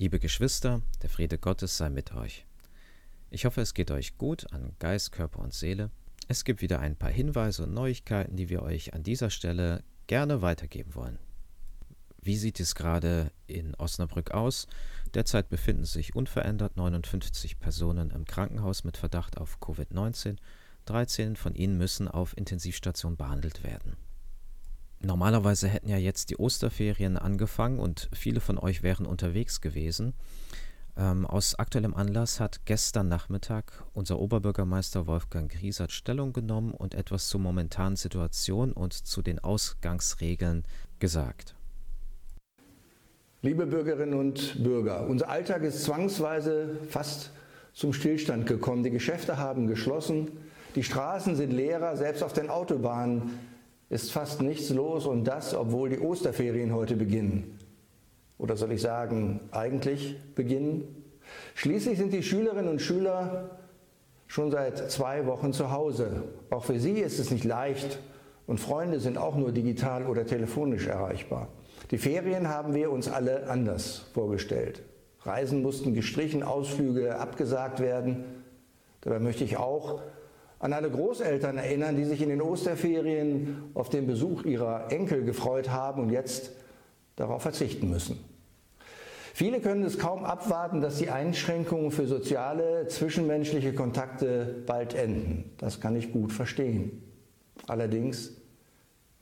Liebe Geschwister, der Friede Gottes sei mit euch. Ich hoffe, es geht euch gut an Geist, Körper und Seele. Es gibt wieder ein paar Hinweise und Neuigkeiten, die wir euch an dieser Stelle gerne weitergeben wollen. Wie sieht es gerade in Osnabrück aus? Derzeit befinden sich unverändert 59 Personen im Krankenhaus mit Verdacht auf Covid-19. 13 von ihnen müssen auf Intensivstation behandelt werden. Normalerweise hätten ja jetzt die Osterferien angefangen und viele von euch wären unterwegs gewesen. Ähm, aus aktuellem Anlass hat gestern Nachmittag unser Oberbürgermeister Wolfgang Griesert Stellung genommen und etwas zur momentanen Situation und zu den Ausgangsregeln gesagt. Liebe Bürgerinnen und Bürger, unser Alltag ist zwangsweise fast zum Stillstand gekommen. Die Geschäfte haben geschlossen, die Straßen sind leerer, selbst auf den Autobahnen ist fast nichts los und das, obwohl die Osterferien heute beginnen. Oder soll ich sagen, eigentlich beginnen? Schließlich sind die Schülerinnen und Schüler schon seit zwei Wochen zu Hause. Auch für sie ist es nicht leicht und Freunde sind auch nur digital oder telefonisch erreichbar. Die Ferien haben wir uns alle anders vorgestellt. Reisen mussten gestrichen, Ausflüge abgesagt werden. Dabei möchte ich auch an alle Großeltern erinnern, die sich in den Osterferien auf den Besuch ihrer Enkel gefreut haben und jetzt darauf verzichten müssen. Viele können es kaum abwarten, dass die Einschränkungen für soziale, zwischenmenschliche Kontakte bald enden. Das kann ich gut verstehen. Allerdings,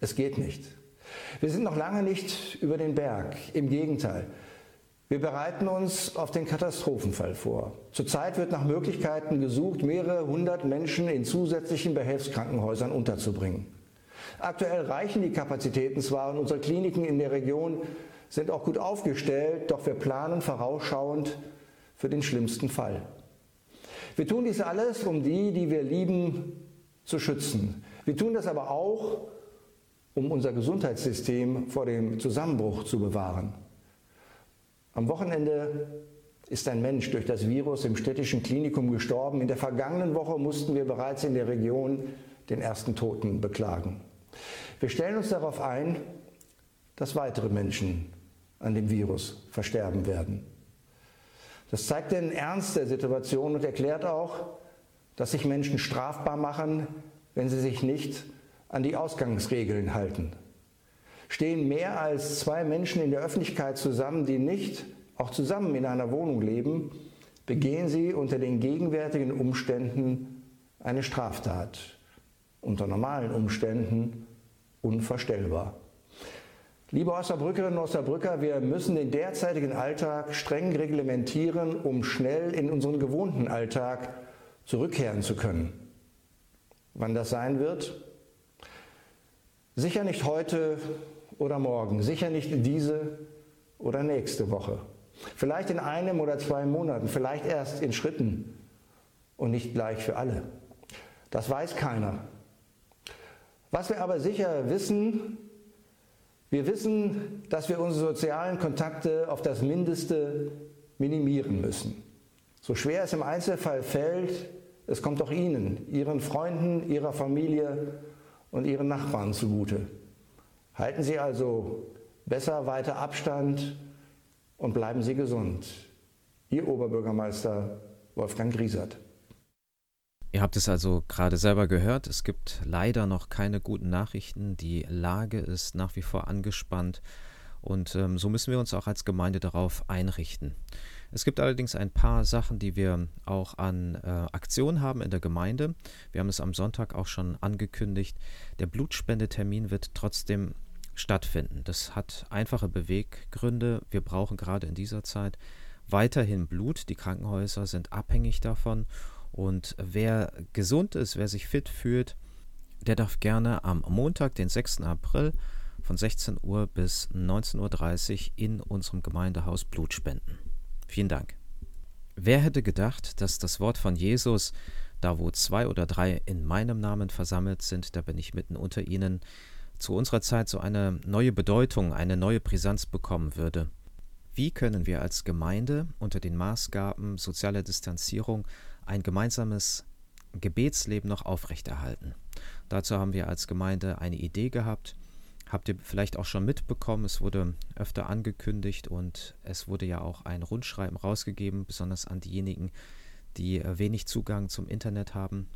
es geht nicht. Wir sind noch lange nicht über den Berg. Im Gegenteil. Wir bereiten uns auf den Katastrophenfall vor. Zurzeit wird nach Möglichkeiten gesucht, mehrere hundert Menschen in zusätzlichen Behelfskrankenhäusern unterzubringen. Aktuell reichen die Kapazitäten zwar und unsere Kliniken in der Region sind auch gut aufgestellt, doch wir planen vorausschauend für den schlimmsten Fall. Wir tun dies alles, um die, die wir lieben, zu schützen. Wir tun das aber auch, um unser Gesundheitssystem vor dem Zusammenbruch zu bewahren. Am Wochenende ist ein Mensch durch das Virus im städtischen Klinikum gestorben. In der vergangenen Woche mussten wir bereits in der Region den ersten Toten beklagen. Wir stellen uns darauf ein, dass weitere Menschen an dem Virus versterben werden. Das zeigt den Ernst der Situation und erklärt auch, dass sich Menschen strafbar machen, wenn sie sich nicht an die Ausgangsregeln halten. Stehen mehr als zwei Menschen in der Öffentlichkeit zusammen, die nicht auch zusammen in einer Wohnung leben, begehen sie unter den gegenwärtigen Umständen eine Straftat. Unter normalen Umständen unvorstellbar. Liebe Osnabrückerinnen und Osnabrücker, wir müssen den derzeitigen Alltag streng reglementieren, um schnell in unseren gewohnten Alltag zurückkehren zu können. Wann das sein wird? Sicher nicht heute oder morgen, sicher nicht diese oder nächste Woche. Vielleicht in einem oder zwei Monaten, vielleicht erst in Schritten und nicht gleich für alle. Das weiß keiner. Was wir aber sicher wissen, wir wissen, dass wir unsere sozialen Kontakte auf das Mindeste minimieren müssen. So schwer es im Einzelfall fällt, es kommt auch Ihnen, Ihren Freunden, Ihrer Familie und Ihren Nachbarn zugute. Halten Sie also besser weiter Abstand und bleiben Sie gesund. Ihr Oberbürgermeister Wolfgang Griesert. Ihr habt es also gerade selber gehört, es gibt leider noch keine guten Nachrichten. Die Lage ist nach wie vor angespannt und ähm, so müssen wir uns auch als Gemeinde darauf einrichten. Es gibt allerdings ein paar Sachen, die wir auch an äh, Aktion haben in der Gemeinde. Wir haben es am Sonntag auch schon angekündigt. Der Blutspendetermin wird trotzdem stattfinden. Das hat einfache Beweggründe. Wir brauchen gerade in dieser Zeit weiterhin Blut. Die Krankenhäuser sind abhängig davon. Und wer gesund ist, wer sich fit fühlt, der darf gerne am Montag, den 6. April von 16 Uhr bis 19.30 Uhr in unserem Gemeindehaus Blut spenden. Vielen Dank. Wer hätte gedacht, dass das Wort von Jesus, da wo zwei oder drei in meinem Namen versammelt sind, da bin ich mitten unter ihnen, zu unserer Zeit so eine neue Bedeutung, eine neue Brisanz bekommen würde. Wie können wir als Gemeinde unter den Maßgaben sozialer Distanzierung ein gemeinsames Gebetsleben noch aufrechterhalten? Dazu haben wir als Gemeinde eine Idee gehabt. Habt ihr vielleicht auch schon mitbekommen, es wurde öfter angekündigt und es wurde ja auch ein Rundschreiben rausgegeben, besonders an diejenigen, die äh, wenig Zugang zum Internet haben.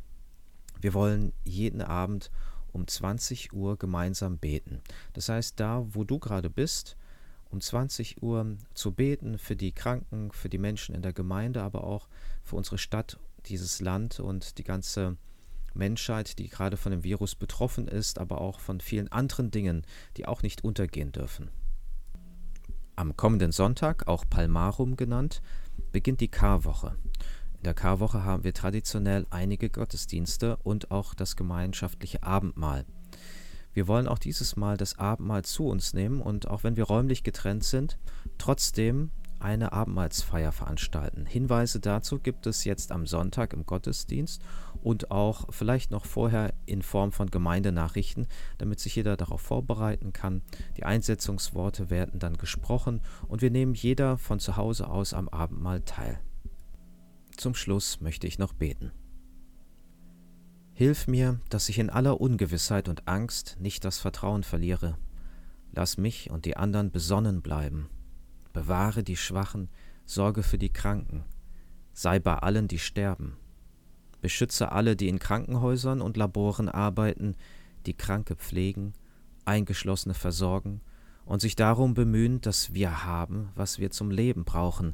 Wir wollen jeden Abend um 20 Uhr gemeinsam beten. Das heißt, da, wo du gerade bist, um 20 Uhr zu beten für die Kranken, für die Menschen in der Gemeinde, aber auch für unsere Stadt, dieses Land und die ganze Menschheit, die gerade von dem Virus betroffen ist, aber auch von vielen anderen Dingen, die auch nicht untergehen dürfen. Am kommenden Sonntag, auch Palmarum genannt, beginnt die Karwoche. In der Karwoche haben wir traditionell einige Gottesdienste und auch das gemeinschaftliche Abendmahl. Wir wollen auch dieses Mal das Abendmahl zu uns nehmen und auch wenn wir räumlich getrennt sind, trotzdem eine Abendmahlsfeier veranstalten. Hinweise dazu gibt es jetzt am Sonntag im Gottesdienst und auch vielleicht noch vorher in Form von Gemeindenachrichten, damit sich jeder darauf vorbereiten kann. Die Einsetzungsworte werden dann gesprochen und wir nehmen jeder von zu Hause aus am Abendmahl teil. Zum Schluss möchte ich noch beten. Hilf mir, dass ich in aller Ungewissheit und Angst nicht das Vertrauen verliere. Lass mich und die anderen besonnen bleiben bewahre die Schwachen, sorge für die Kranken, sei bei allen, die sterben. Beschütze alle, die in Krankenhäusern und Laboren arbeiten, die Kranke pflegen, Eingeschlossene versorgen und sich darum bemühen, dass wir haben, was wir zum Leben brauchen.